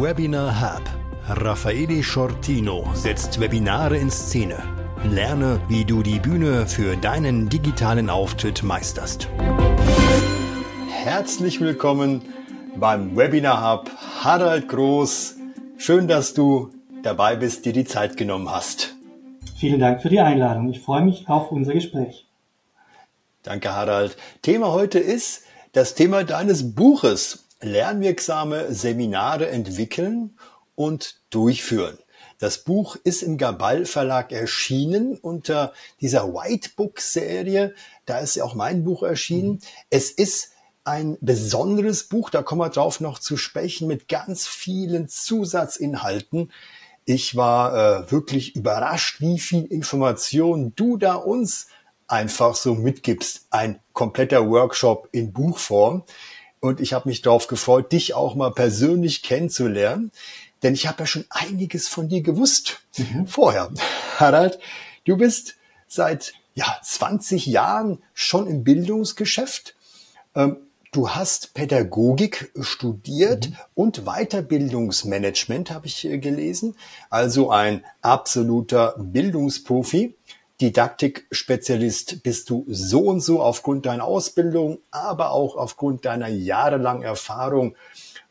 Webinar Hub. Raffaele Shortino setzt Webinare in Szene. Lerne, wie du die Bühne für deinen digitalen Auftritt meisterst. Herzlich willkommen beim Webinar Hub. Harald Groß, schön, dass du dabei bist, dir die Zeit genommen hast. Vielen Dank für die Einladung. Ich freue mich auf unser Gespräch. Danke, Harald. Thema heute ist das Thema deines Buches. Lernwirksame Seminare entwickeln und durchführen. Das Buch ist im Gabal Verlag erschienen unter dieser Whitebook-Serie. Da ist ja auch mein Buch erschienen. Mhm. Es ist ein besonderes Buch, da kommen wir drauf noch zu sprechen, mit ganz vielen Zusatzinhalten. Ich war äh, wirklich überrascht, wie viel Information du da uns einfach so mitgibst. Ein kompletter Workshop in Buchform. Und ich habe mich darauf gefreut, dich auch mal persönlich kennenzulernen. Denn ich habe ja schon einiges von dir gewusst mhm. vorher. Harald, du bist seit ja, 20 Jahren schon im Bildungsgeschäft. Ähm, du hast Pädagogik studiert mhm. und Weiterbildungsmanagement habe ich äh, gelesen. Also ein absoluter Bildungsprofi. Didaktikspezialist bist du so und so aufgrund deiner Ausbildung, aber auch aufgrund deiner jahrelangen Erfahrung.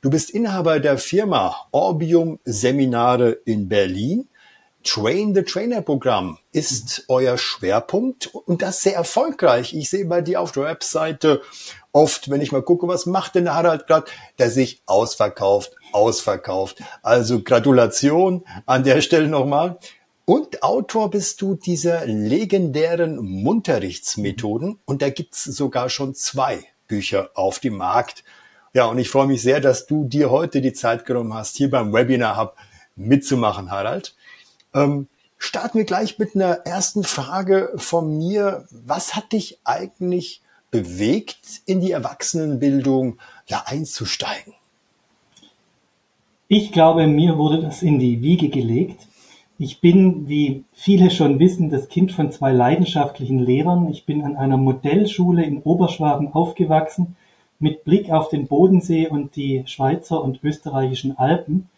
Du bist Inhaber der Firma Orbium Seminare in Berlin. Train the Trainer Programm ist euer Schwerpunkt und das sehr erfolgreich. Ich sehe bei dir auf der Webseite oft, wenn ich mal gucke, was macht denn der Harald gerade, der sich ausverkauft, ausverkauft. Also Gratulation an der Stelle nochmal. Und Autor bist du dieser legendären Munterrichtsmethoden. Und da gibt's sogar schon zwei Bücher auf dem Markt. Ja, und ich freue mich sehr, dass du dir heute die Zeit genommen hast, hier beim Webinar Hub mitzumachen, Harald. Ähm, starten wir gleich mit einer ersten Frage von mir. Was hat dich eigentlich bewegt, in die Erwachsenenbildung ja einzusteigen? Ich glaube, mir wurde das in die Wiege gelegt. Ich bin, wie viele schon wissen, das Kind von zwei leidenschaftlichen Lehrern. Ich bin an einer Modellschule in Oberschwaben aufgewachsen, mit Blick auf den Bodensee und die Schweizer und österreichischen Alpen.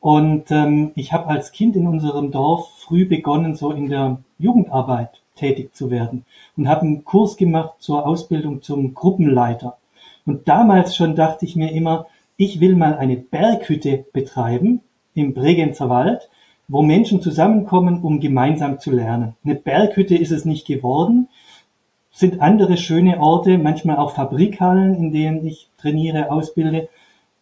Und ähm, ich habe als Kind in unserem Dorf früh begonnen, so in der Jugendarbeit tätig zu werden und habe einen Kurs gemacht zur Ausbildung zum Gruppenleiter. Und damals schon dachte ich mir immer, ich will mal eine Berghütte betreiben im Bregenzer Wald wo Menschen zusammenkommen, um gemeinsam zu lernen. Eine Berghütte ist es nicht geworden, sind andere schöne Orte, manchmal auch Fabrikhallen, in denen ich trainiere, ausbilde.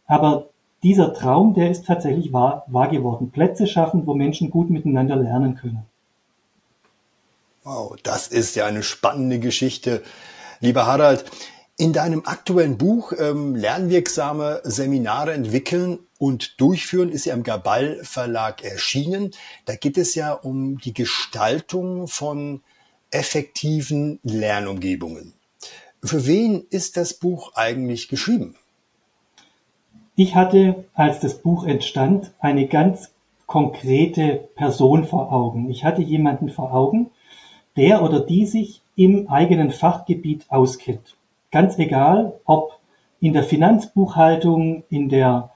Aber dieser Traum, der ist tatsächlich wahr, wahr geworden. Plätze schaffen, wo Menschen gut miteinander lernen können. Wow, das ist ja eine spannende Geschichte. Lieber Harald, in deinem aktuellen Buch ähm, Lernwirksame Seminare entwickeln und durchführen ist ja im Gabal Verlag erschienen. Da geht es ja um die Gestaltung von effektiven Lernumgebungen. Für wen ist das Buch eigentlich geschrieben? Ich hatte, als das Buch entstand, eine ganz konkrete Person vor Augen. Ich hatte jemanden vor Augen, der oder die sich im eigenen Fachgebiet auskennt. Ganz egal, ob in der Finanzbuchhaltung, in der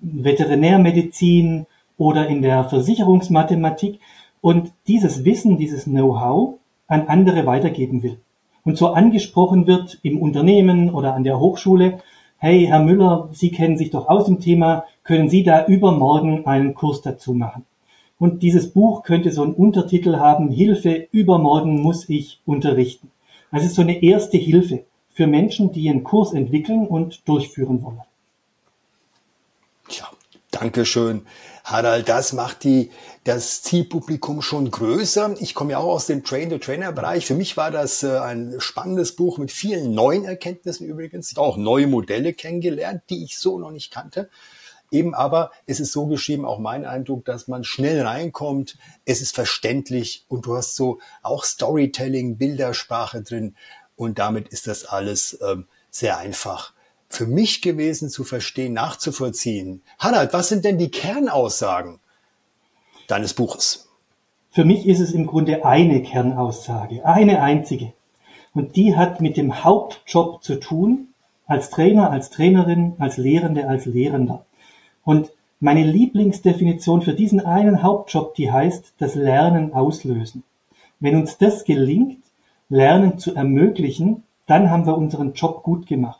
Veterinärmedizin oder in der Versicherungsmathematik und dieses Wissen, dieses Know-how an andere weitergeben will. Und so angesprochen wird im Unternehmen oder an der Hochschule, hey, Herr Müller, Sie kennen sich doch aus dem Thema, können Sie da übermorgen einen Kurs dazu machen? Und dieses Buch könnte so einen Untertitel haben, Hilfe, übermorgen muss ich unterrichten. Also so eine erste Hilfe für Menschen, die einen Kurs entwickeln und durchführen wollen. Tja, Dankeschön. Harald, das macht die, das Zielpublikum schon größer. Ich komme ja auch aus dem Train-to-Trainer-Bereich. Für mich war das äh, ein spannendes Buch mit vielen neuen Erkenntnissen übrigens. Ich habe auch neue Modelle kennengelernt, die ich so noch nicht kannte. Eben aber es ist so geschrieben, auch mein Eindruck, dass man schnell reinkommt. Es ist verständlich und du hast so auch Storytelling, Bildersprache drin. Und damit ist das alles ähm, sehr einfach für mich gewesen zu verstehen, nachzuvollziehen. Harald, was sind denn die Kernaussagen deines Buches? Für mich ist es im Grunde eine Kernaussage, eine einzige. Und die hat mit dem Hauptjob zu tun, als Trainer, als Trainerin, als Lehrende, als Lehrender. Und meine Lieblingsdefinition für diesen einen Hauptjob, die heißt das Lernen auslösen. Wenn uns das gelingt, Lernen zu ermöglichen, dann haben wir unseren Job gut gemacht.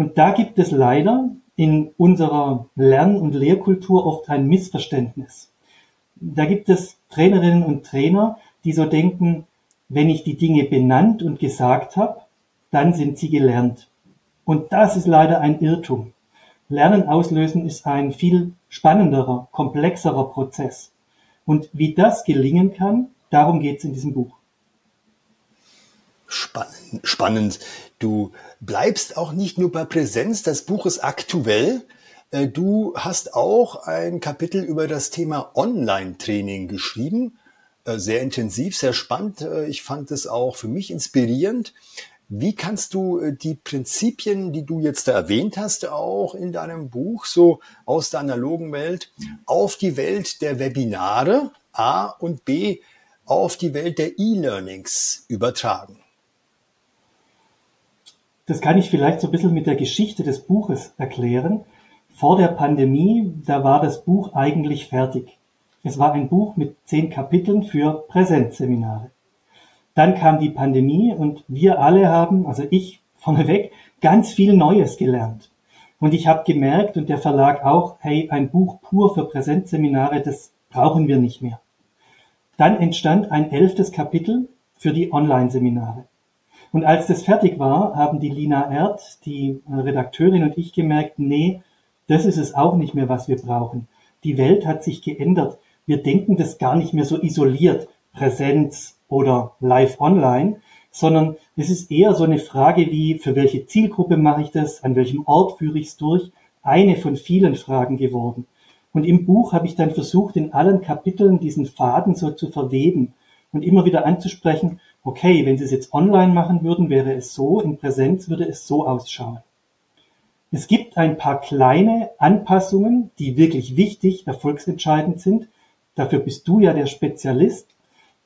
Und da gibt es leider in unserer Lern- und Lehrkultur oft ein Missverständnis. Da gibt es Trainerinnen und Trainer, die so denken, wenn ich die Dinge benannt und gesagt habe, dann sind sie gelernt. Und das ist leider ein Irrtum. Lernen auslösen ist ein viel spannenderer, komplexerer Prozess. Und wie das gelingen kann, darum geht es in diesem Buch. Spannend, spannend. Du bleibst auch nicht nur bei Präsenz, das Buch ist aktuell. Äh, du hast auch ein Kapitel über das Thema Online-Training geschrieben. Äh, sehr intensiv, sehr spannend. Äh, ich fand es auch für mich inspirierend. Wie kannst du die Prinzipien, die du jetzt da erwähnt hast, auch in deinem Buch so aus der analogen Welt auf die Welt der Webinare A und B auf die Welt der E-Learnings übertragen? Das kann ich vielleicht so ein bisschen mit der Geschichte des Buches erklären. Vor der Pandemie, da war das Buch eigentlich fertig. Es war ein Buch mit zehn Kapiteln für Präsenzseminare. Dann kam die Pandemie und wir alle haben, also ich vorneweg, ganz viel Neues gelernt. Und ich habe gemerkt und der Verlag auch, hey, ein Buch pur für Präsenzseminare, das brauchen wir nicht mehr. Dann entstand ein elftes Kapitel für die Online-Seminare. Und als das fertig war, haben die Lina Erd, die Redakteurin und ich gemerkt, nee, das ist es auch nicht mehr, was wir brauchen. Die Welt hat sich geändert. Wir denken das gar nicht mehr so isoliert. Präsenz, oder live online, sondern es ist eher so eine Frage wie, für welche Zielgruppe mache ich das, an welchem Ort führe ich es durch, eine von vielen Fragen geworden. Und im Buch habe ich dann versucht, in allen Kapiteln diesen Faden so zu verweben und immer wieder anzusprechen, okay, wenn Sie es jetzt online machen würden, wäre es so, in Präsenz würde es so ausschauen. Es gibt ein paar kleine Anpassungen, die wirklich wichtig, erfolgsentscheidend sind. Dafür bist du ja der Spezialist.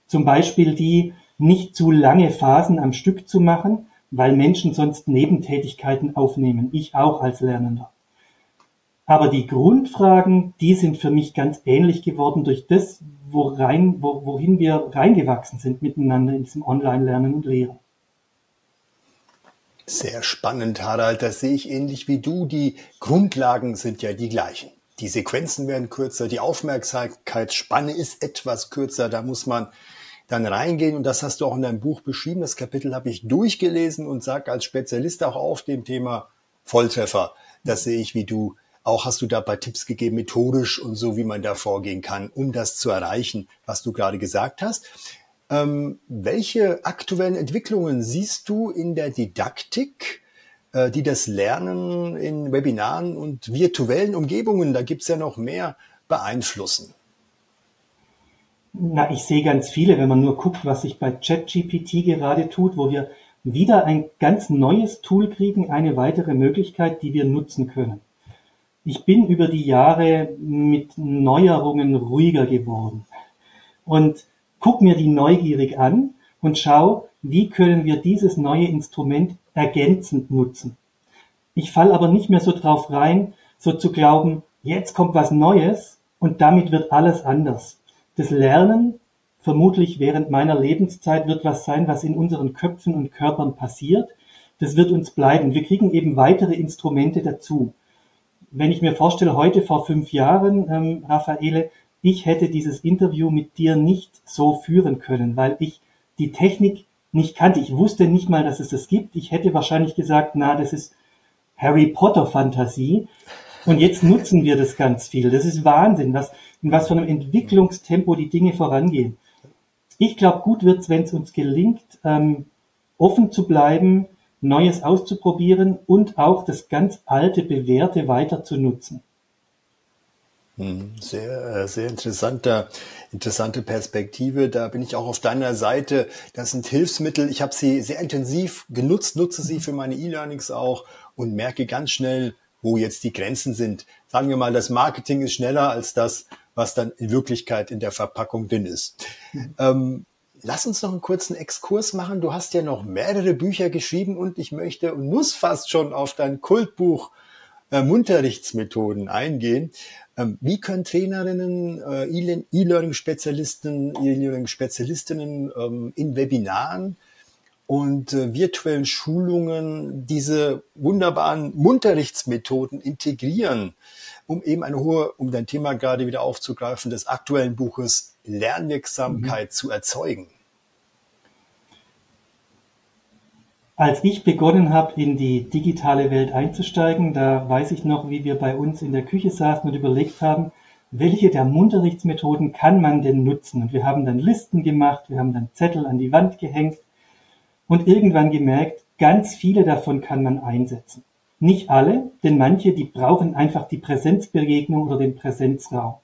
Zum Beispiel die, nicht zu lange Phasen am Stück zu machen, weil Menschen sonst Nebentätigkeiten aufnehmen. Ich auch als Lernender. Aber die Grundfragen, die sind für mich ganz ähnlich geworden durch das, worein, wo, wohin wir reingewachsen sind miteinander in diesem Online-Lernen und Lehren. Sehr spannend, Harald. Das sehe ich ähnlich wie du. Die Grundlagen sind ja die gleichen. Die Sequenzen werden kürzer, die Aufmerksamkeitsspanne ist etwas kürzer. Da muss man dann reingehen und das hast du auch in deinem Buch beschrieben. Das Kapitel habe ich durchgelesen und sag als Spezialist auch auf dem Thema Volltreffer. Das sehe ich wie du. Auch hast du da dabei Tipps gegeben, methodisch und so, wie man da vorgehen kann, um das zu erreichen, was du gerade gesagt hast. Ähm, welche aktuellen Entwicklungen siehst du in der Didaktik, äh, die das Lernen in Webinaren und virtuellen Umgebungen, da gibt's ja noch mehr, beeinflussen? Na, ich sehe ganz viele, wenn man nur guckt, was sich bei ChatGPT gerade tut, wo wir wieder ein ganz neues Tool kriegen, eine weitere Möglichkeit, die wir nutzen können. Ich bin über die Jahre mit Neuerungen ruhiger geworden und guck mir die neugierig an und schau, wie können wir dieses neue Instrument ergänzend nutzen. Ich fall aber nicht mehr so drauf rein, so zu glauben, jetzt kommt was Neues und damit wird alles anders das Lernen vermutlich während meiner Lebenszeit wird was sein, was in unseren Köpfen und Körpern passiert. Das wird uns bleiben. Wir kriegen eben weitere Instrumente dazu. Wenn ich mir vorstelle, heute vor fünf Jahren, ähm, Raffaele, ich hätte dieses Interview mit dir nicht so führen können, weil ich die Technik nicht kannte. Ich wusste nicht mal, dass es das gibt. Ich hätte wahrscheinlich gesagt, na, das ist Harry Potter Fantasie. Und jetzt nutzen wir das ganz viel. Das ist Wahnsinn, was, in was für einem Entwicklungstempo die Dinge vorangehen. Ich glaube, gut wird es, wenn es uns gelingt, ähm, offen zu bleiben, Neues auszuprobieren und auch das ganz alte, bewährte weiter zu nutzen. Hm, sehr, äh, sehr interessanter, interessante Perspektive. Da bin ich auch auf deiner Seite. Das sind Hilfsmittel. Ich habe sie sehr intensiv genutzt, nutze sie für meine E-Learnings auch und merke ganz schnell, wo jetzt die Grenzen sind. Sagen wir mal, das Marketing ist schneller als das, was dann in Wirklichkeit in der Verpackung drin ist. Mhm. Ähm, lass uns noch einen kurzen Exkurs machen. Du hast ja noch mehrere Bücher geschrieben und ich möchte und muss fast schon auf dein Kultbuch äh, Unterrichtsmethoden eingehen. Ähm, wie können Trainerinnen, äh, E-Learning-Spezialisten, E-Learning-Spezialistinnen ähm, in Webinaren und äh, virtuellen Schulungen diese wunderbaren Unterrichtsmethoden integrieren, um eben eine hohe, um dein Thema gerade wieder aufzugreifen, des aktuellen Buches Lernwirksamkeit mhm. zu erzeugen? Als ich begonnen habe, in die digitale Welt einzusteigen, da weiß ich noch, wie wir bei uns in der Küche saßen und überlegt haben, welche der Unterrichtsmethoden kann man denn nutzen? Und wir haben dann Listen gemacht, wir haben dann Zettel an die Wand gehängt und irgendwann gemerkt, ganz viele davon kann man einsetzen. Nicht alle, denn manche, die brauchen einfach die Präsenzbegegnung oder den Präsenzraum.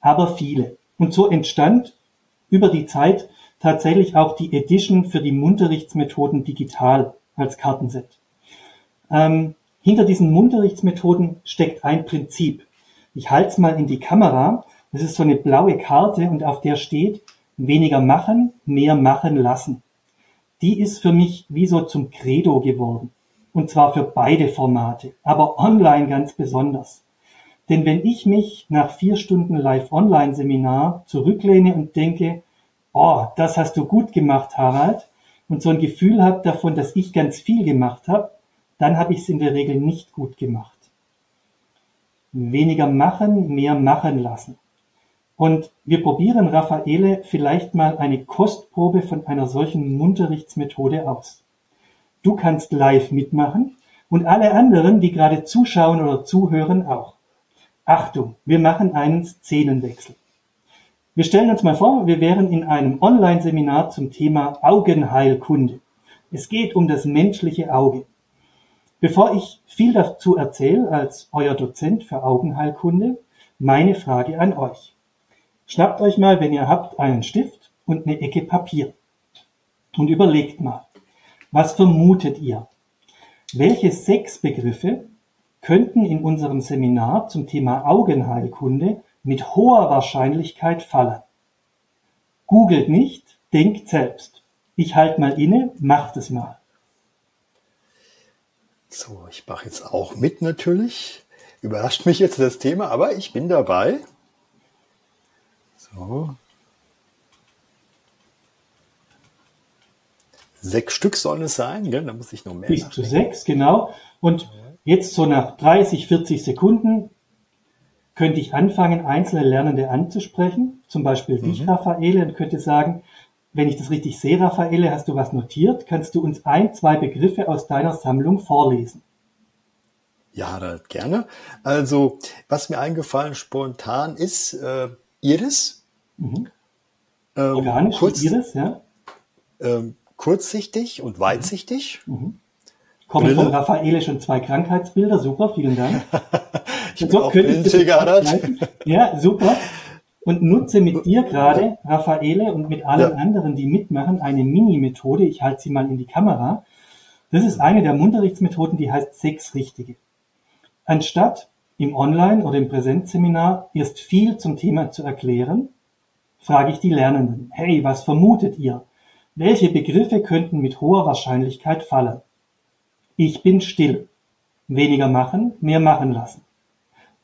Aber viele. Und so entstand über die Zeit tatsächlich auch die Edition für die Munterrichtsmethoden digital als Kartenset. Ähm, hinter diesen Munterrichtsmethoden steckt ein Prinzip. Ich halte es mal in die Kamera. Das ist so eine blaue Karte und auf der steht weniger machen, mehr machen lassen. Die ist für mich wie so zum Credo geworden. Und zwar für beide Formate, aber online ganz besonders. Denn wenn ich mich nach vier Stunden Live-Online-Seminar zurücklehne und denke, oh, das hast du gut gemacht, Harald, und so ein Gefühl habe davon, dass ich ganz viel gemacht habe, dann habe ich es in der Regel nicht gut gemacht. Weniger machen, mehr machen lassen. Und wir probieren, Raffaele, vielleicht mal eine Kostprobe von einer solchen Unterrichtsmethode aus. Du kannst live mitmachen und alle anderen, die gerade zuschauen oder zuhören, auch. Achtung, wir machen einen Szenenwechsel. Wir stellen uns mal vor, wir wären in einem Online-Seminar zum Thema Augenheilkunde. Es geht um das menschliche Auge. Bevor ich viel dazu erzähle als euer Dozent für Augenheilkunde, meine Frage an euch. Schnappt euch mal, wenn ihr habt, einen Stift und eine Ecke Papier und überlegt mal, was vermutet ihr? Welche sechs Begriffe könnten in unserem Seminar zum Thema Augenheilkunde mit hoher Wahrscheinlichkeit fallen. Googelt nicht, denkt selbst. Ich halte mal inne, macht es mal. So, ich mache jetzt auch mit natürlich. Überrascht mich jetzt das Thema, aber ich bin dabei. So. Sechs Stück sollen es sein, gell? da muss ich noch mehr. Bis zu sechs, genau. Und jetzt so nach 30, 40 Sekunden könnte ich anfangen, einzelne Lernende anzusprechen, zum Beispiel dich, mhm. Raffaele, und könnte sagen, wenn ich das richtig sehe, Raffaele, hast du was notiert? Kannst du uns ein, zwei Begriffe aus deiner Sammlung vorlesen? Ja, gerne. Also, was mir eingefallen spontan ist, äh, Iris. Mhm. Ähm, Organisch, kurz, Iris, ja. Ähm, kurzsichtig und weitsichtig. Mhm. Kommen von Raffaele schon zwei Krankheitsbilder. Super, vielen Dank. ich so, auch Ja, super. Und nutze mit dir gerade, Raffaele, und mit allen ja. anderen, die mitmachen, eine Mini-Methode. Ich halte sie mal in die Kamera. Das ist eine der Unterrichtsmethoden, die heißt Sechs Richtige. Anstatt im Online- oder im Präsenzseminar erst viel zum Thema zu erklären, frage ich die Lernenden, hey, was vermutet ihr? Welche Begriffe könnten mit hoher Wahrscheinlichkeit fallen? Ich bin still. Weniger machen, mehr machen lassen.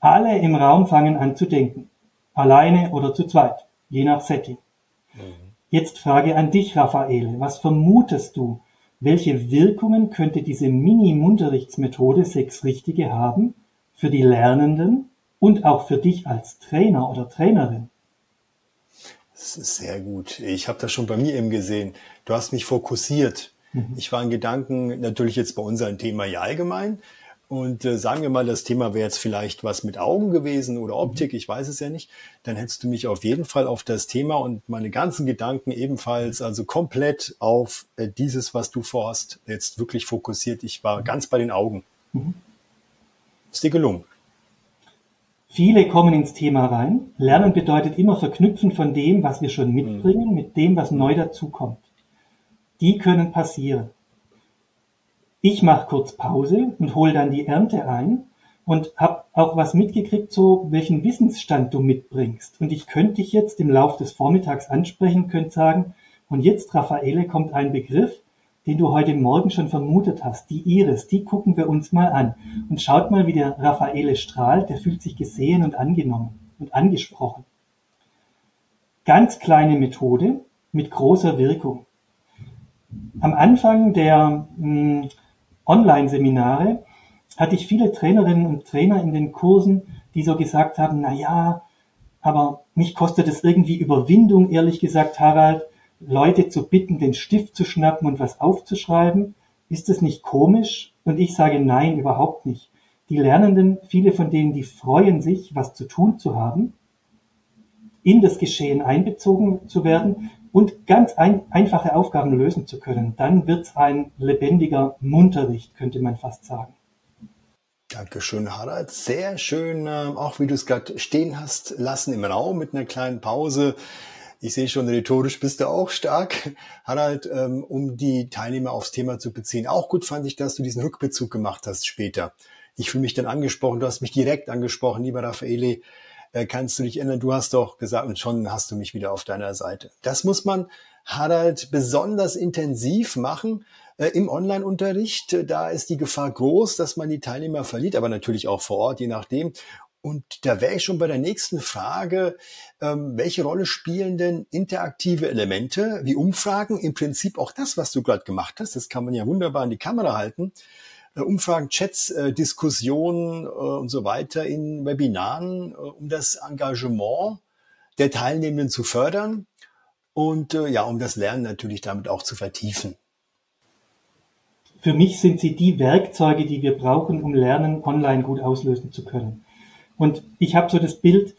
Alle im Raum fangen an zu denken. Alleine oder zu zweit, je nach Setting. Mhm. Jetzt Frage an dich, Raffaele. Was vermutest du? Welche Wirkungen könnte diese Mini-Munterrichtsmethode sechs Richtige haben für die Lernenden und auch für dich als Trainer oder Trainerin? Das ist sehr gut. Ich habe das schon bei mir eben gesehen. Du hast mich fokussiert. Mhm. Ich war in Gedanken natürlich jetzt bei unserem Thema ja allgemein. Und äh, sagen wir mal, das Thema wäre jetzt vielleicht was mit Augen gewesen oder Optik, mhm. ich weiß es ja nicht. Dann hättest du mich auf jeden Fall auf das Thema und meine ganzen Gedanken ebenfalls, also komplett auf äh, dieses, was du vorhast, jetzt wirklich fokussiert. Ich war mhm. ganz bei den Augen. Ist dir gelungen? Viele kommen ins Thema rein. Lernen bedeutet immer Verknüpfen von dem, was wir schon mitbringen, mhm. mit dem, was neu dazukommt die können passieren. Ich mache kurz Pause und hole dann die Ernte ein und habe auch was mitgekriegt, so welchen Wissensstand du mitbringst. Und ich könnte dich jetzt im Laufe des Vormittags ansprechen, könnte sagen, und jetzt, Raffaele, kommt ein Begriff, den du heute Morgen schon vermutet hast, die Iris, die gucken wir uns mal an. Und schaut mal, wie der Raffaele strahlt, der fühlt sich gesehen und angenommen und angesprochen. Ganz kleine Methode mit großer Wirkung. Am Anfang der hm, Online-Seminare hatte ich viele Trainerinnen und Trainer in den Kursen, die so gesagt haben, na ja, aber mich kostet es irgendwie Überwindung, ehrlich gesagt, Harald, Leute zu bitten, den Stift zu schnappen und was aufzuschreiben. Ist das nicht komisch? Und ich sage nein, überhaupt nicht. Die Lernenden, viele von denen, die freuen sich, was zu tun zu haben, in das Geschehen einbezogen zu werden und ganz ein, einfache Aufgaben lösen zu können. Dann wird es ein lebendiger Munterricht, könnte man fast sagen. Dankeschön, Harald. Sehr schön, ähm, auch wie du es gerade stehen hast lassen im Raum mit einer kleinen Pause. Ich sehe schon, rhetorisch bist du auch stark, Harald, ähm, um die Teilnehmer aufs Thema zu beziehen. Auch gut fand ich, dass du diesen Rückbezug gemacht hast später. Ich fühle mich dann angesprochen, du hast mich direkt angesprochen, lieber Raffaele. Äh, kannst du dich erinnern, du hast doch gesagt, und schon hast du mich wieder auf deiner Seite. Das muss man, Harald, besonders intensiv machen, äh, im Online-Unterricht. Äh, da ist die Gefahr groß, dass man die Teilnehmer verliert, aber natürlich auch vor Ort, je nachdem. Und da wäre ich schon bei der nächsten Frage, ähm, welche Rolle spielen denn interaktive Elemente wie Umfragen? Im Prinzip auch das, was du gerade gemacht hast, das kann man ja wunderbar in die Kamera halten. Äh, Umfragen, Chats, äh, Diskussionen äh, und so weiter in Webinaren, um das Engagement der Teilnehmenden zu fördern und ja, um das Lernen natürlich damit auch zu vertiefen. Für mich sind sie die Werkzeuge, die wir brauchen, um Lernen online gut auslösen zu können. Und ich habe so das Bild,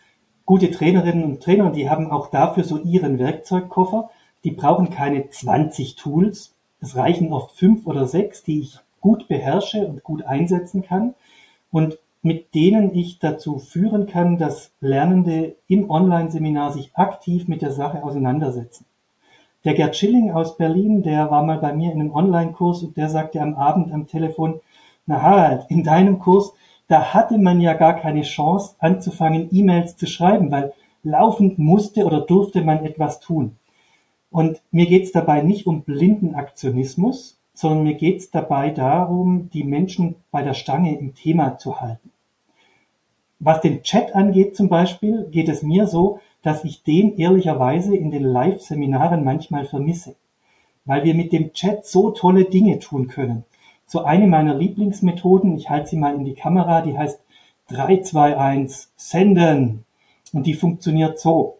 gute Trainerinnen und Trainer, die haben auch dafür so ihren Werkzeugkoffer. Die brauchen keine 20 Tools. Es reichen oft fünf oder sechs, die ich gut beherrsche und gut einsetzen kann und mit denen ich dazu führen kann, dass Lernende im Online-Seminar sich aktiv mit der Sache auseinandersetzen. Der Gerd Schilling aus Berlin, der war mal bei mir in einem Online-Kurs und der sagte am Abend am Telefon, na Harald, in deinem Kurs, da hatte man ja gar keine Chance anzufangen, E-Mails zu schreiben, weil laufend musste oder durfte man etwas tun. Und mir geht es dabei nicht um blinden Aktionismus, sondern mir geht es dabei darum, die Menschen bei der Stange im Thema zu halten. Was den Chat angeht zum Beispiel, geht es mir so, dass ich den ehrlicherweise in den Live-Seminaren manchmal vermisse, weil wir mit dem Chat so tolle Dinge tun können. So eine meiner Lieblingsmethoden, ich halte sie mal in die Kamera, die heißt 321 senden und die funktioniert so.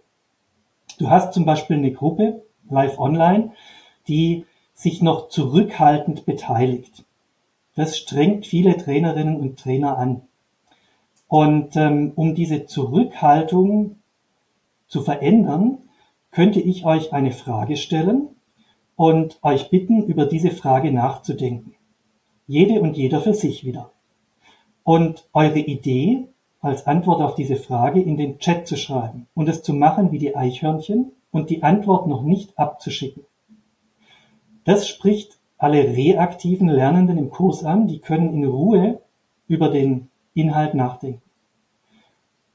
Du hast zum Beispiel eine Gruppe, live online, die sich noch zurückhaltend beteiligt. Das strengt viele Trainerinnen und Trainer an. Und ähm, um diese Zurückhaltung zu verändern, könnte ich euch eine Frage stellen und euch bitten, über diese Frage nachzudenken. Jede und jeder für sich wieder. Und eure Idee als Antwort auf diese Frage in den Chat zu schreiben und es zu machen wie die Eichhörnchen und die Antwort noch nicht abzuschicken. Das spricht alle reaktiven Lernenden im Kurs an, die können in Ruhe über den Inhalt nachdenken.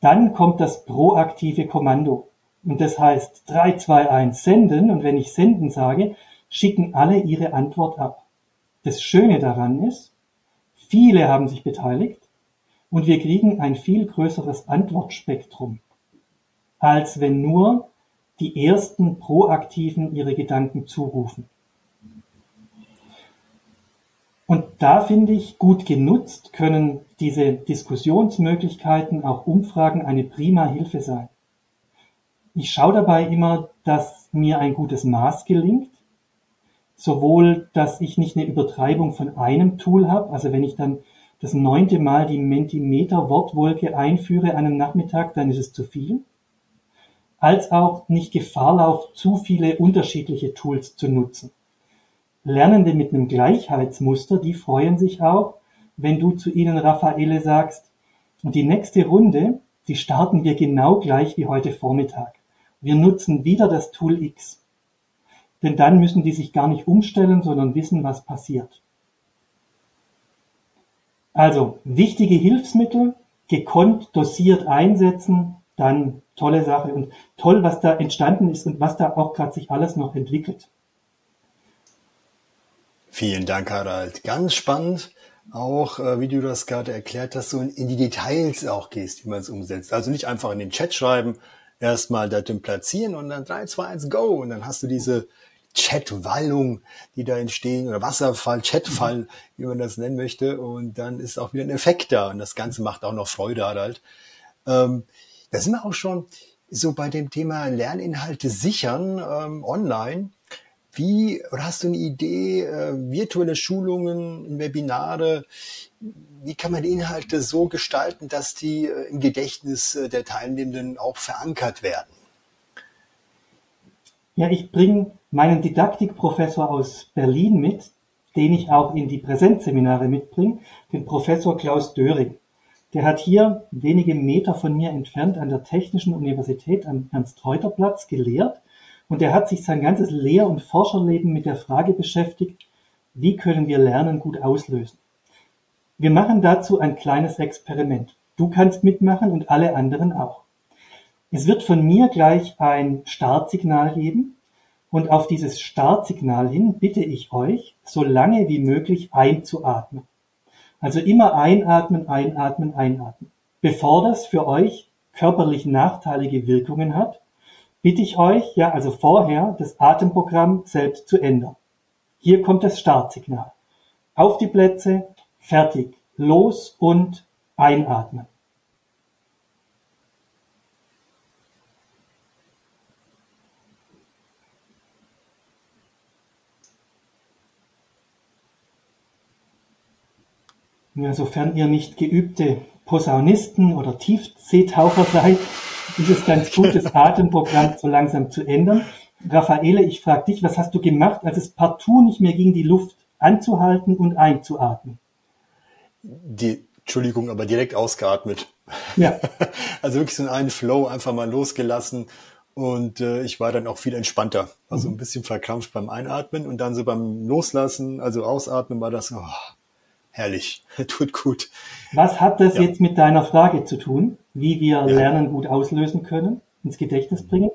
Dann kommt das proaktive Kommando. Und das heißt 3, 2, 1 senden. Und wenn ich senden sage, schicken alle ihre Antwort ab. Das Schöne daran ist, viele haben sich beteiligt und wir kriegen ein viel größeres Antwortspektrum, als wenn nur die ersten Proaktiven ihre Gedanken zurufen. Und da finde ich, gut genutzt können diese Diskussionsmöglichkeiten, auch Umfragen eine prima Hilfe sein. Ich schaue dabei immer, dass mir ein gutes Maß gelingt. Sowohl, dass ich nicht eine Übertreibung von einem Tool habe, also wenn ich dann das neunte Mal die Mentimeter-Wortwolke einführe an einem Nachmittag, dann ist es zu viel. Als auch nicht Gefahr laufe, zu viele unterschiedliche Tools zu nutzen. Lernende mit einem Gleichheitsmuster, die freuen sich auch, wenn du zu ihnen, Raffaele, sagst, und die nächste Runde, die starten wir genau gleich wie heute Vormittag. Wir nutzen wieder das Tool X. Denn dann müssen die sich gar nicht umstellen, sondern wissen, was passiert. Also wichtige Hilfsmittel, gekonnt, dosiert einsetzen, dann tolle Sache und toll, was da entstanden ist und was da auch gerade sich alles noch entwickelt. Vielen Dank, Harald. Ganz spannend, auch äh, wie du das gerade erklärt hast, so in die Details auch gehst, wie man es umsetzt. Also nicht einfach in den Chat schreiben, erstmal Datum platzieren und dann 3, 2, 1, go. Und dann hast du diese Chatwallung, die da entstehen, oder Wasserfall, Chatfall, wie man das nennen möchte. Und dann ist auch wieder ein Effekt da. Und das Ganze macht auch noch Freude halt. Ähm, da sind wir auch schon so bei dem Thema Lerninhalte sichern ähm, online. Wie, oder hast du eine Idee, äh, virtuelle Schulungen, Webinare, wie kann man Inhalte so gestalten, dass die äh, im Gedächtnis äh, der Teilnehmenden auch verankert werden? Ja, ich bringe meinen Didaktikprofessor aus Berlin mit, den ich auch in die Präsenzseminare mitbringe, den Professor Klaus Döring. Der hat hier wenige Meter von mir entfernt an der Technischen Universität am Ernst-Reuter-Platz gelehrt und er hat sich sein ganzes Lehr- und Forscherleben mit der Frage beschäftigt, wie können wir Lernen gut auslösen. Wir machen dazu ein kleines Experiment. Du kannst mitmachen und alle anderen auch. Es wird von mir gleich ein Startsignal geben und auf dieses Startsignal hin bitte ich euch, so lange wie möglich einzuatmen. Also immer einatmen, einatmen, einatmen. Bevor das für euch körperlich nachteilige Wirkungen hat, bitte ich euch, ja, also vorher das Atemprogramm selbst zu ändern. Hier kommt das Startsignal. Auf die Plätze, fertig, los und einatmen. Ja, sofern ihr nicht geübte Posaunisten oder Tiefseetaucher seid, ist es ganz gut, das Atemprogramm so langsam zu ändern. Raffaele, ich frage dich, was hast du gemacht, als es partout nicht mehr ging, die Luft anzuhalten und einzuatmen? Die, Entschuldigung, aber direkt ausgeatmet. Ja. Also wirklich so einen Flow einfach mal losgelassen und äh, ich war dann auch viel entspannter. Also mhm. ein bisschen verkrampft beim Einatmen und dann so beim Loslassen, also Ausatmen war das, oh, herrlich, tut gut. Was hat das ja. jetzt mit deiner Frage zu tun, wie wir ja. Lernen gut auslösen können, ins Gedächtnis bringen?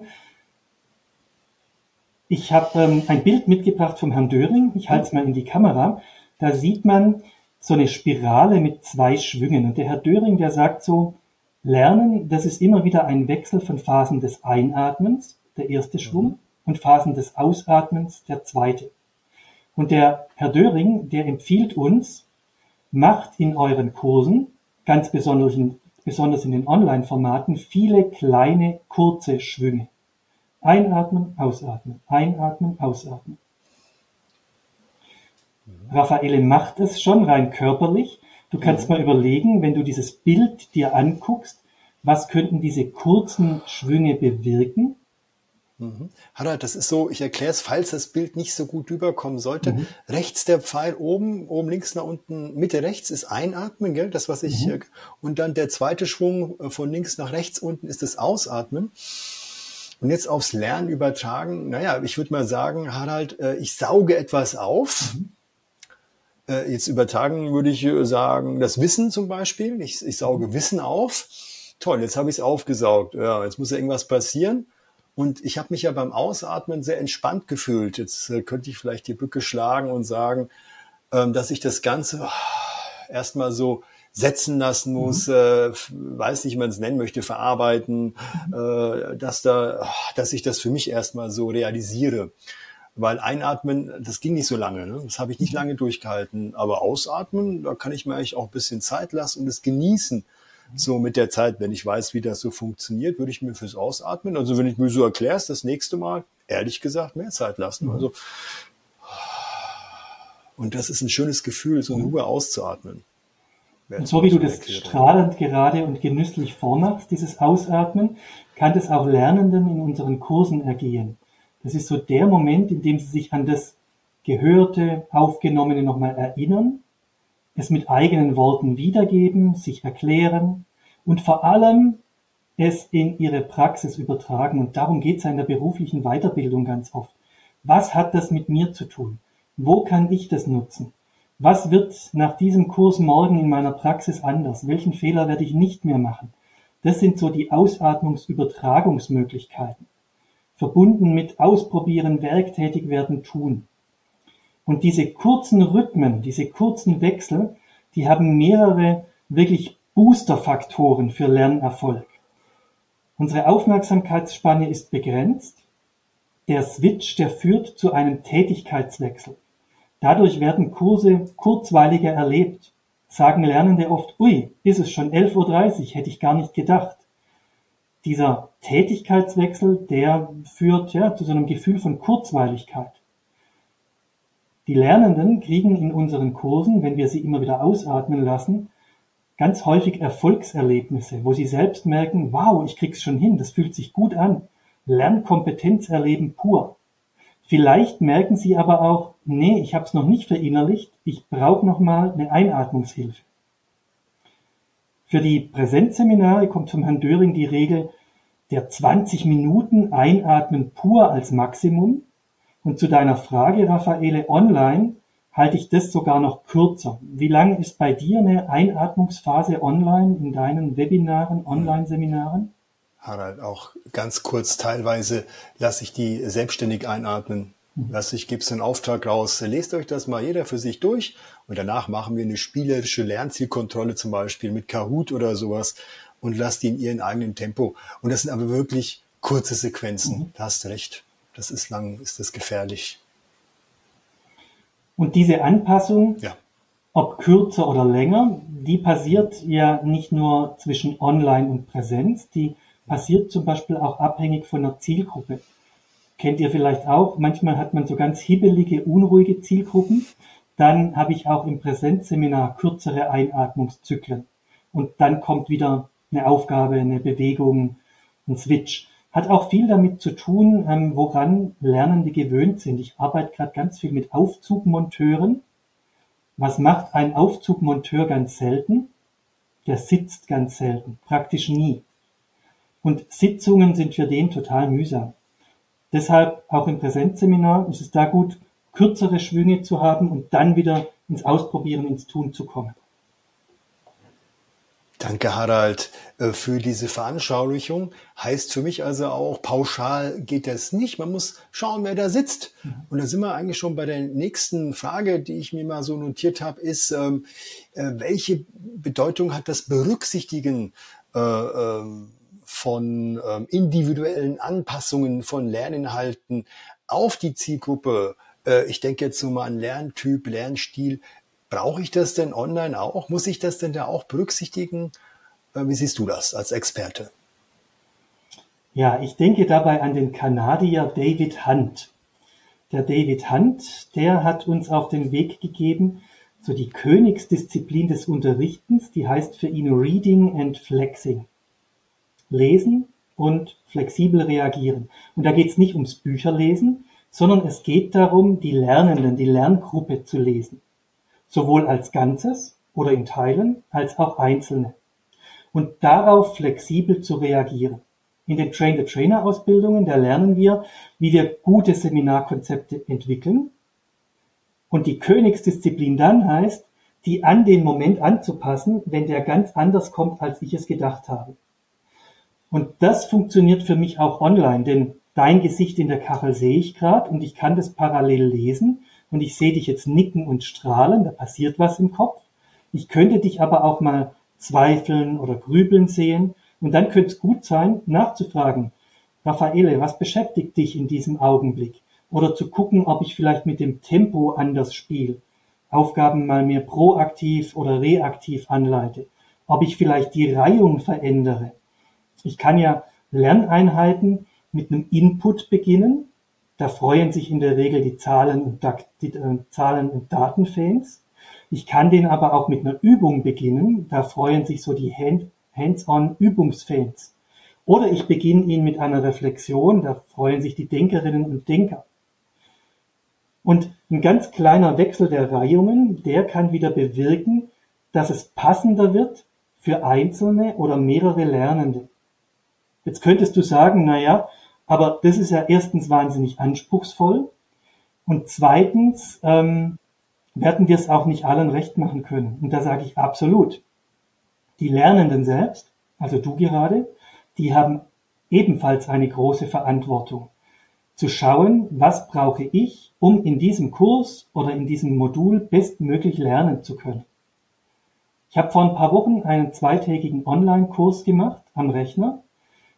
Ich habe ähm, ein Bild mitgebracht vom Herrn Döring. Ich halte es mal in die Kamera. Da sieht man so eine Spirale mit zwei Schwüngen. Und der Herr Döring, der sagt so, Lernen, das ist immer wieder ein Wechsel von Phasen des Einatmens, der erste Schwung, mhm. und Phasen des Ausatmens, der zweite. Und der Herr Döring, der empfiehlt uns, Macht in euren Kursen, ganz besonders in, besonders in den Online-Formaten, viele kleine, kurze Schwünge. Einatmen, ausatmen, einatmen, ausatmen. Mhm. Raffaele macht es schon rein körperlich. Du kannst mhm. mal überlegen, wenn du dieses Bild dir anguckst, was könnten diese kurzen Schwünge bewirken? Mhm. Harald, das ist so, ich erkläre es, falls das Bild nicht so gut rüberkommen sollte. Mhm. Rechts der Pfeil oben, oben links nach unten, Mitte rechts ist Einatmen, gell? das was ich, mhm. Äh, und dann der zweite Schwung äh, von links nach rechts unten ist das Ausatmen. Und jetzt aufs Lernen übertragen, naja, ich würde mal sagen, Harald, äh, ich sauge etwas auf. Mhm. Jetzt übertragen würde ich sagen, das Wissen zum Beispiel. Ich, ich sauge Wissen auf. Toll, jetzt habe ich es aufgesaugt. Ja, jetzt muss ja irgendwas passieren. Und ich habe mich ja beim Ausatmen sehr entspannt gefühlt. Jetzt äh, könnte ich vielleicht die Bücke schlagen und sagen, ähm, dass ich das Ganze oh, erstmal so setzen lassen muss, mhm. äh, weiß nicht, wie man es nennen möchte, verarbeiten, mhm. äh, dass da, oh, dass ich das für mich erstmal so realisiere. Weil einatmen, das ging nicht so lange, ne? das habe ich nicht mhm. lange durchgehalten. Aber ausatmen, da kann ich mir eigentlich auch ein bisschen Zeit lassen und es genießen so mit der Zeit, wenn ich weiß, wie das so funktioniert, würde ich mir fürs Ausatmen, also wenn ich mir so erklärst, das nächste Mal, ehrlich gesagt, mehr Zeit lassen. Mhm. Also, und das ist ein schönes Gefühl, so in mhm. Ruhe auszuatmen. Und so wie du das strahlend gerade und genüsslich vormachst, dieses Ausatmen, kann das auch Lernenden in unseren Kursen ergehen. Das ist so der Moment, in dem sie sich an das Gehörte, Aufgenommene nochmal erinnern es mit eigenen Worten wiedergeben, sich erklären und vor allem es in ihre Praxis übertragen. Und darum geht es in der beruflichen Weiterbildung ganz oft. Was hat das mit mir zu tun? Wo kann ich das nutzen? Was wird nach diesem Kurs morgen in meiner Praxis anders? Welchen Fehler werde ich nicht mehr machen? Das sind so die Ausatmungsübertragungsmöglichkeiten. Verbunden mit Ausprobieren, Werktätig werden, tun. Und diese kurzen Rhythmen, diese kurzen Wechsel, die haben mehrere wirklich Boosterfaktoren für Lernerfolg. Unsere Aufmerksamkeitsspanne ist begrenzt. Der Switch, der führt zu einem Tätigkeitswechsel. Dadurch werden Kurse kurzweiliger erlebt. Sagen Lernende oft, ui, ist es schon 11.30 Uhr, hätte ich gar nicht gedacht. Dieser Tätigkeitswechsel, der führt ja zu so einem Gefühl von Kurzweiligkeit. Die Lernenden kriegen in unseren Kursen, wenn wir sie immer wieder ausatmen lassen, ganz häufig Erfolgserlebnisse, wo sie selbst merken, wow, ich krieg's schon hin, das fühlt sich gut an. Lernkompetenz erleben pur. Vielleicht merken sie aber auch, nee, ich habe es noch nicht verinnerlicht, ich brauche noch mal eine Einatmungshilfe. Für die Präsenzseminare kommt vom Herrn Döring die Regel der 20 Minuten Einatmen pur als Maximum. Und zu deiner Frage, Raffaele, online halte ich das sogar noch kürzer. Wie lang ist bei dir eine Einatmungsphase online in deinen Webinaren, Online-Seminaren? Harald, auch ganz kurz, teilweise lasse ich die selbstständig einatmen. Mhm. Lasse ich, gebe es einen Auftrag raus, lest euch das mal jeder für sich durch und danach machen wir eine spielerische Lernzielkontrolle zum Beispiel mit Kahoot oder sowas und lasst die in ihrem eigenen Tempo. Und das sind aber wirklich kurze Sequenzen. Mhm. Da hast du recht. Das ist lang, ist das gefährlich. Und diese Anpassung, ja. ob kürzer oder länger, die passiert ja nicht nur zwischen Online und Präsenz, die passiert zum Beispiel auch abhängig von der Zielgruppe. Kennt ihr vielleicht auch, manchmal hat man so ganz hibbelige, unruhige Zielgruppen. Dann habe ich auch im Präsenzseminar kürzere Einatmungszyklen. Und dann kommt wieder eine Aufgabe, eine Bewegung, ein Switch. Hat auch viel damit zu tun, ähm, woran Lernende gewöhnt sind. Ich arbeite gerade ganz viel mit Aufzugmonteuren. Was macht ein Aufzugmonteur ganz selten? Der sitzt ganz selten, praktisch nie. Und Sitzungen sind für den total mühsam. Deshalb auch im Präsenzseminar ist es da gut, kürzere Schwünge zu haben und dann wieder ins Ausprobieren, ins Tun zu kommen. Danke, Harald, äh, für diese Veranschaulichung. Heißt für mich also auch, pauschal geht das nicht. Man muss schauen, wer da sitzt. Mhm. Und da sind wir eigentlich schon bei der nächsten Frage, die ich mir mal so notiert habe, ist, ähm, äh, welche Bedeutung hat das Berücksichtigen äh, ähm, von ähm, individuellen Anpassungen von Lerninhalten auf die Zielgruppe? ich denke jetzt so mal an Lerntyp, Lernstil. Brauche ich das denn online auch? Muss ich das denn da auch berücksichtigen? Äh, wie siehst du das als Experte? Ja, ich denke dabei an den Kanadier David Hunt. Der David Hunt, der hat uns auf den Weg gegeben, so die Königsdisziplin des Unterrichtens, die heißt für ihn Reading and Flexing. Lesen und flexibel reagieren. Und da geht es nicht ums Bücherlesen, sondern es geht darum, die Lernenden, die Lerngruppe zu lesen sowohl als Ganzes oder in Teilen als auch einzelne und darauf flexibel zu reagieren. In den Train-the-Trainer-Ausbildungen, da lernen wir, wie wir gute Seminarkonzepte entwickeln. Und die Königsdisziplin dann heißt, die an den Moment anzupassen, wenn der ganz anders kommt, als ich es gedacht habe. Und das funktioniert für mich auch online, denn dein Gesicht in der Kachel sehe ich gerade und ich kann das parallel lesen und ich sehe dich jetzt nicken und strahlen, da passiert was im Kopf. Ich könnte dich aber auch mal zweifeln oder grübeln sehen und dann könnte es gut sein, nachzufragen, Raffaele, was beschäftigt dich in diesem Augenblick? Oder zu gucken, ob ich vielleicht mit dem Tempo anders spiele, Aufgaben mal mehr proaktiv oder reaktiv anleite, ob ich vielleicht die Reihung verändere. Ich kann ja Lerneinheiten mit einem Input beginnen da freuen sich in der Regel die Zahlen und, äh, Zahlen und Datenfans. Ich kann den aber auch mit einer Übung beginnen. Da freuen sich so die Hands-on Übungsfans. Oder ich beginne ihn mit einer Reflexion. Da freuen sich die Denkerinnen und Denker. Und ein ganz kleiner Wechsel der Reihungen, der kann wieder bewirken, dass es passender wird für einzelne oder mehrere Lernende. Jetzt könntest du sagen, na ja, aber das ist ja erstens wahnsinnig anspruchsvoll und zweitens ähm, werden wir es auch nicht allen recht machen können. Und da sage ich absolut. Die Lernenden selbst, also du gerade, die haben ebenfalls eine große Verantwortung. zu schauen, was brauche ich, um in diesem Kurs oder in diesem Modul bestmöglich lernen zu können. Ich habe vor ein paar Wochen einen zweitägigen Online-Kurs gemacht am Rechner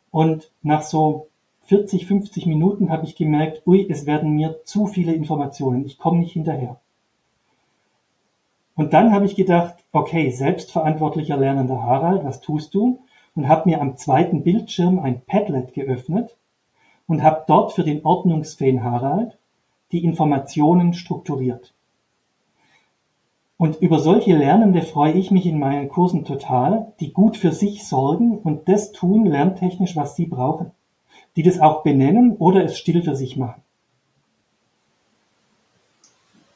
und nach so 40, 50 Minuten habe ich gemerkt, ui, es werden mir zu viele Informationen, ich komme nicht hinterher. Und dann habe ich gedacht, okay, selbstverantwortlicher lernender Harald, was tust du? Und habe mir am zweiten Bildschirm ein Padlet geöffnet und habe dort für den Ordnungsfan Harald die Informationen strukturiert. Und über solche Lernende freue ich mich in meinen Kursen total, die gut für sich sorgen und das tun lerntechnisch, was sie brauchen. Die das auch benennen oder es still für sich machen.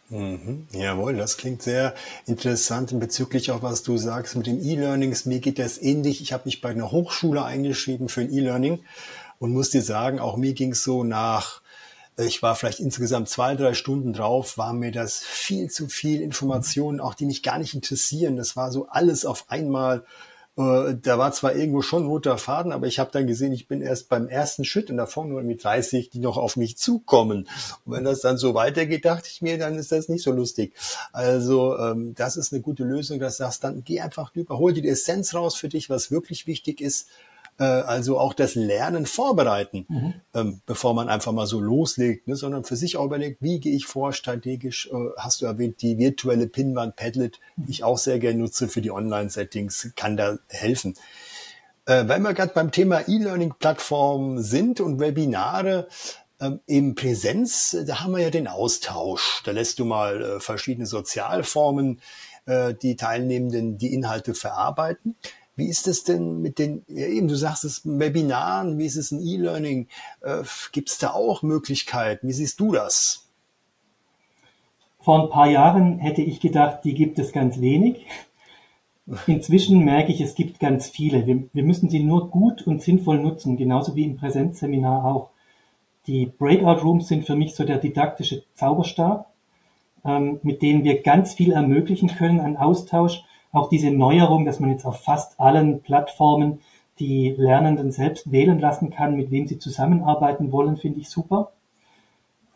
Mhm. Jawohl, das klingt sehr interessant bezüglich auch, was du sagst mit den E-Learnings. Mir geht das ähnlich. Ich habe mich bei einer Hochschule eingeschrieben für ein E-Learning und muss dir sagen, auch mir ging es so nach, ich war vielleicht insgesamt zwei, drei Stunden drauf, war mir das viel zu viel Informationen, auch die mich gar nicht interessieren. Das war so alles auf einmal. Äh, da war zwar irgendwo schon roter Faden, aber ich habe dann gesehen, ich bin erst beim ersten Schritt und davon nur mit 30, die noch auf mich zukommen. Und wenn das dann so weitergeht, dachte ich mir, dann ist das nicht so lustig. Also ähm, das ist eine gute Lösung, dass du sagst, dann geh einfach drüber, hol dir die Essenz raus für dich, was wirklich wichtig ist äh, also auch das Lernen vorbereiten, mhm. ähm, bevor man einfach mal so loslegt, ne, sondern für sich auch überlegt, wie gehe ich vor strategisch. Äh, hast du erwähnt, die virtuelle Pinwand Padlet, die ich auch sehr gerne nutze für die Online-Settings, kann da helfen. Äh, weil wir gerade beim Thema E-Learning-Plattformen sind und Webinare, ähm, im Präsenz, da haben wir ja den Austausch. Da lässt du mal äh, verschiedene Sozialformen äh, die Teilnehmenden die Inhalte verarbeiten. Wie ist es denn mit den, ja eben, du sagst es, Webinaren, wie ist es in E-Learning? Äh, Gibt es da auch Möglichkeiten? Wie siehst du das? Vor ein paar Jahren hätte ich gedacht, die gibt es ganz wenig. Inzwischen merke ich, es gibt ganz viele. Wir, wir müssen sie nur gut und sinnvoll nutzen, genauso wie im Präsenzseminar auch. Die Breakout Rooms sind für mich so der didaktische Zauberstab, ähm, mit dem wir ganz viel ermöglichen können an Austausch auch diese Neuerung, dass man jetzt auf fast allen Plattformen die Lernenden selbst wählen lassen kann, mit wem sie zusammenarbeiten wollen, finde ich super.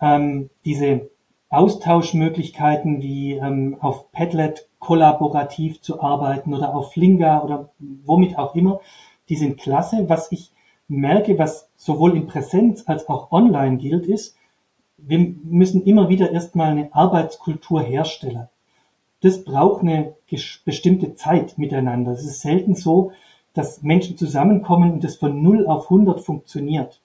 Ähm, diese Austauschmöglichkeiten wie ähm, auf Padlet kollaborativ zu arbeiten oder auf Flinga oder womit auch immer, die sind klasse. Was ich merke, was sowohl in Präsenz als auch online gilt, ist, wir müssen immer wieder erstmal eine Arbeitskultur herstellen das braucht eine bestimmte Zeit miteinander. Es ist selten so, dass Menschen zusammenkommen und das von 0 auf 100 funktioniert.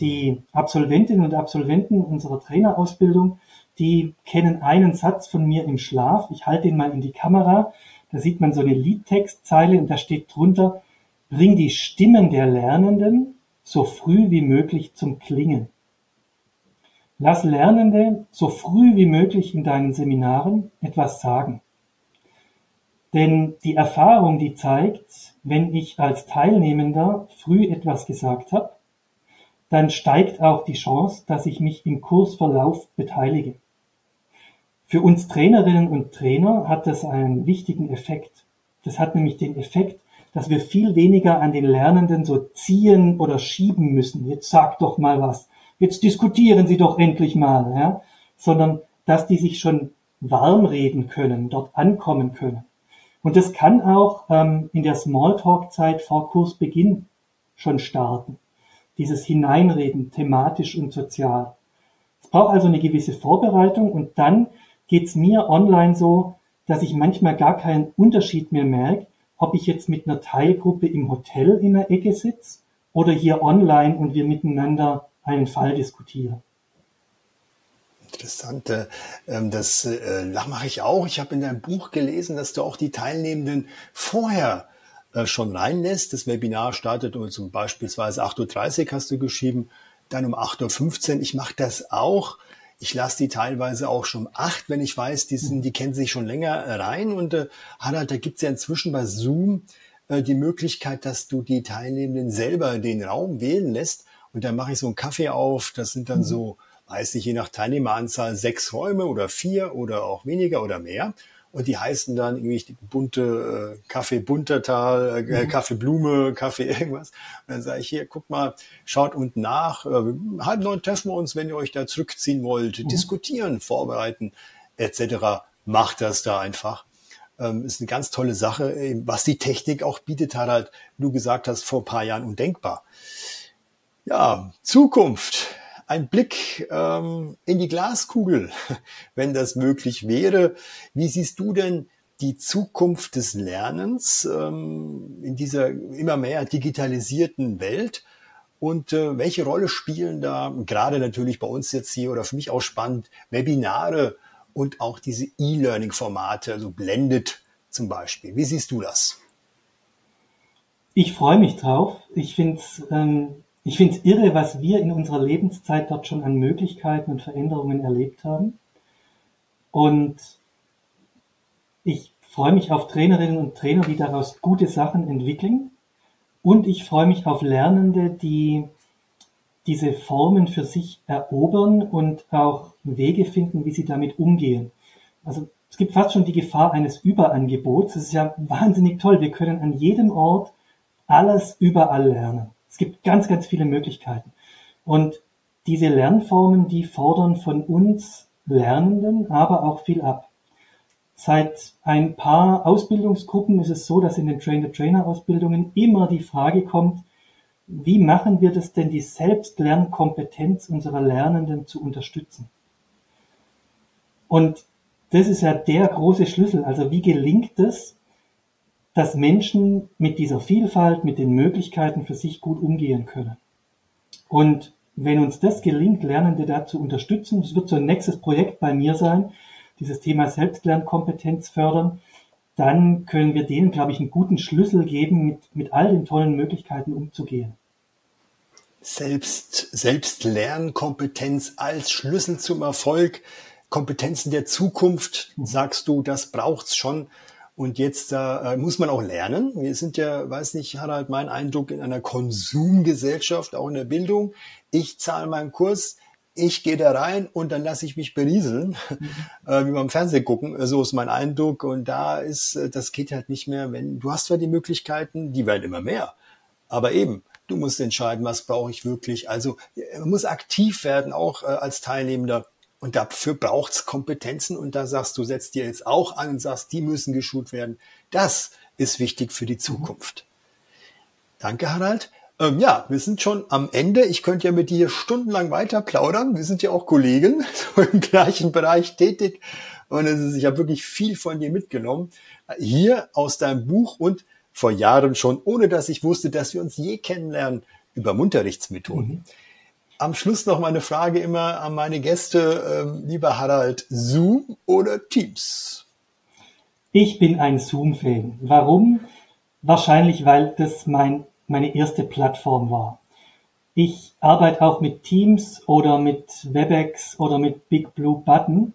Die Absolventinnen und Absolventen unserer Trainerausbildung, die kennen einen Satz von mir im Schlaf. Ich halte ihn mal in die Kamera. Da sieht man so eine Liedtextzeile und da steht drunter, bring die Stimmen der Lernenden so früh wie möglich zum Klingen. Lass Lernende so früh wie möglich in deinen Seminaren etwas sagen. Denn die Erfahrung, die zeigt, wenn ich als Teilnehmender früh etwas gesagt habe, dann steigt auch die Chance, dass ich mich im Kursverlauf beteilige. Für uns Trainerinnen und Trainer hat das einen wichtigen Effekt. Das hat nämlich den Effekt, dass wir viel weniger an den Lernenden so ziehen oder schieben müssen. Jetzt sag doch mal was jetzt diskutieren Sie doch endlich mal, ja, sondern dass die sich schon warm reden können, dort ankommen können. Und das kann auch ähm, in der Smalltalk-Zeit vor Kursbeginn schon starten. Dieses Hineinreden, thematisch und sozial. Es braucht also eine gewisse Vorbereitung und dann geht's mir online so, dass ich manchmal gar keinen Unterschied mehr merke, ob ich jetzt mit einer Teilgruppe im Hotel in der Ecke sitze oder hier online und wir miteinander einen Fall diskutieren. Interessant. Ähm, das äh, mache ich auch. Ich habe in deinem Buch gelesen, dass du auch die Teilnehmenden vorher äh, schon reinlässt. Das Webinar startet um zum beispielsweise 8.30 Uhr hast du geschrieben, dann um 8.15 Uhr. Ich mache das auch. Ich lasse die teilweise auch schon um 8, wenn ich weiß, die, sind, die kennen sich schon länger rein. Und äh, Harald, da gibt es ja inzwischen bei Zoom äh, die Möglichkeit, dass du die Teilnehmenden selber den Raum wählen lässt. Und dann mache ich so einen Kaffee auf. Das sind dann mhm. so, weiß nicht, je nach Teilnehmeranzahl sechs Räume oder vier oder auch weniger oder mehr. und die heißen dann irgendwie bunte äh, Kaffee Buntertal, äh, mhm. Kaffee Blume, Kaffee irgendwas. Und dann sage ich hier, guck mal, schaut unten nach. Äh, halb neun treffen wir uns, wenn ihr euch da zurückziehen wollt, mhm. diskutieren, vorbereiten etc. Macht das da einfach. Ähm, ist eine ganz tolle Sache, was die Technik auch bietet, Harald. Du gesagt hast, vor ein paar Jahren undenkbar. Ja, Zukunft ein Blick ähm, in die Glaskugel, wenn das möglich wäre. Wie siehst du denn die Zukunft des Lernens ähm, in dieser immer mehr digitalisierten Welt? Und äh, welche Rolle spielen da gerade natürlich bei uns jetzt hier oder für mich auch spannend Webinare und auch diese E-Learning-Formate, also Blended zum Beispiel? Wie siehst du das? Ich freue mich drauf. Ich finde es ähm, ich finde es irre, was wir in unserer Lebenszeit dort schon an Möglichkeiten und Veränderungen erlebt haben. Und ich freue mich auf Trainerinnen und Trainer, die daraus gute Sachen entwickeln. Und ich freue mich auf Lernende, die diese Formen für sich erobern und auch Wege finden, wie sie damit umgehen. Also es gibt fast schon die Gefahr eines Überangebots. Das ist ja wahnsinnig toll. Wir können an jedem Ort alles überall lernen. Es gibt ganz, ganz viele Möglichkeiten. Und diese Lernformen, die fordern von uns Lernenden aber auch viel ab. Seit ein paar Ausbildungsgruppen ist es so, dass in den Trainer-Trainer-Ausbildungen immer die Frage kommt, wie machen wir das denn, die Selbstlernkompetenz unserer Lernenden zu unterstützen? Und das ist ja der große Schlüssel. Also wie gelingt es, dass Menschen mit dieser Vielfalt, mit den Möglichkeiten für sich gut umgehen können. Und wenn uns das gelingt, Lernende dazu unterstützen, das wird so ein nächstes Projekt bei mir sein, dieses Thema Selbstlernkompetenz fördern, dann können wir denen, glaube ich, einen guten Schlüssel geben, mit, mit all den tollen Möglichkeiten umzugehen. Selbst, Selbstlernkompetenz als Schlüssel zum Erfolg, Kompetenzen der Zukunft, sagst du, das braucht's schon. Und jetzt äh, muss man auch lernen. Wir sind ja, weiß nicht, hat halt mein Eindruck in einer Konsumgesellschaft, auch in der Bildung. Ich zahle meinen Kurs, ich gehe da rein und dann lasse ich mich berieseln, mhm. äh, wie beim Fernsehen gucken. So ist mein Eindruck. Und da ist, äh, das geht halt nicht mehr, wenn du hast zwar die Möglichkeiten, die werden immer mehr, aber eben. Du musst entscheiden, was brauche ich wirklich. Also man muss aktiv werden, auch äh, als Teilnehmender und dafür braucht's Kompetenzen. Und da sagst du, setzt dir jetzt auch an und sagst, die müssen geschult werden. Das ist wichtig für die Zukunft. Danke, Harald. Ähm, ja, wir sind schon am Ende. Ich könnte ja mit dir stundenlang weiter plaudern. Wir sind ja auch Kollegen, so im gleichen Bereich tätig. Und ist, ich habe wirklich viel von dir mitgenommen. Hier aus deinem Buch und vor Jahren schon, ohne dass ich wusste, dass wir uns je kennenlernen, über Munterrichtsmethoden. Mhm. Am Schluss noch mal eine Frage immer an meine Gäste. Ähm, lieber Harald, Zoom oder Teams? Ich bin ein Zoom-Fan. Warum? Wahrscheinlich, weil das mein, meine erste Plattform war. Ich arbeite auch mit Teams oder mit WebEx oder mit Big Blue Button.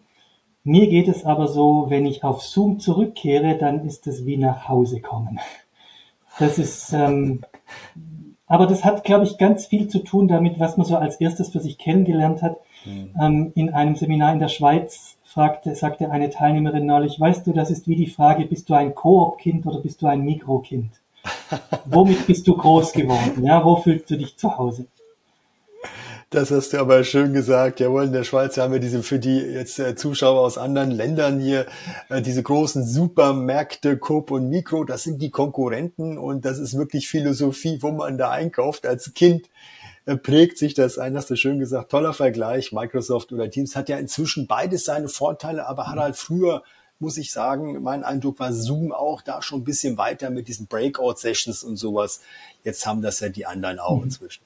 Mir geht es aber so, wenn ich auf Zoom zurückkehre, dann ist es wie nach Hause kommen. Das ist ähm, aber das hat, glaube ich, ganz viel zu tun damit, was man so als erstes für sich kennengelernt hat. Mhm. Ähm, in einem Seminar in der Schweiz fragte, sagte eine Teilnehmerin neulich, weißt du, das ist wie die Frage, bist du ein Koop-Kind oder bist du ein Mikrokind? Womit bist du groß geworden? Ja, wo fühlst du dich zu Hause? Das hast du aber schön gesagt. Jawohl, in der Schweiz haben wir diese für die jetzt äh, Zuschauer aus anderen Ländern hier äh, diese großen Supermärkte Coop und Mikro. Das sind die Konkurrenten und das ist wirklich Philosophie, wo man da einkauft. Als Kind äh, prägt sich das ein. Hast du schön gesagt. Toller Vergleich. Microsoft oder Teams hat ja inzwischen beides seine Vorteile, aber hat halt früher muss ich sagen, mein Eindruck war Zoom auch da schon ein bisschen weiter mit diesen Breakout-Sessions und sowas. Jetzt haben das ja die anderen auch mhm. inzwischen.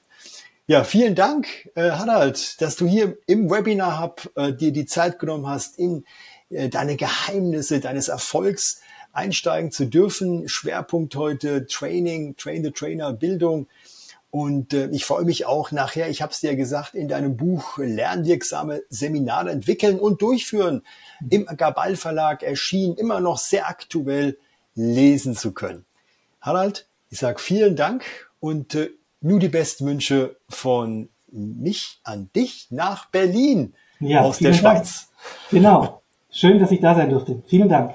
Ja, vielen Dank, äh, Harald, dass du hier im Webinar hab, äh, dir die Zeit genommen hast, in äh, deine Geheimnisse deines Erfolgs einsteigen zu dürfen. Schwerpunkt heute Training, Train the Trainer, Bildung. Und äh, ich freue mich auch nachher, ich habe es dir gesagt, in deinem Buch lernwirksame Seminare entwickeln und durchführen. Im Gabal Verlag erschienen, immer noch sehr aktuell lesen zu können. Harald, ich sage vielen Dank und äh, nur die besten Wünsche von mich an dich nach Berlin ja, aus der Schweiz. Dank. Genau. Schön, dass ich da sein durfte. Vielen Dank.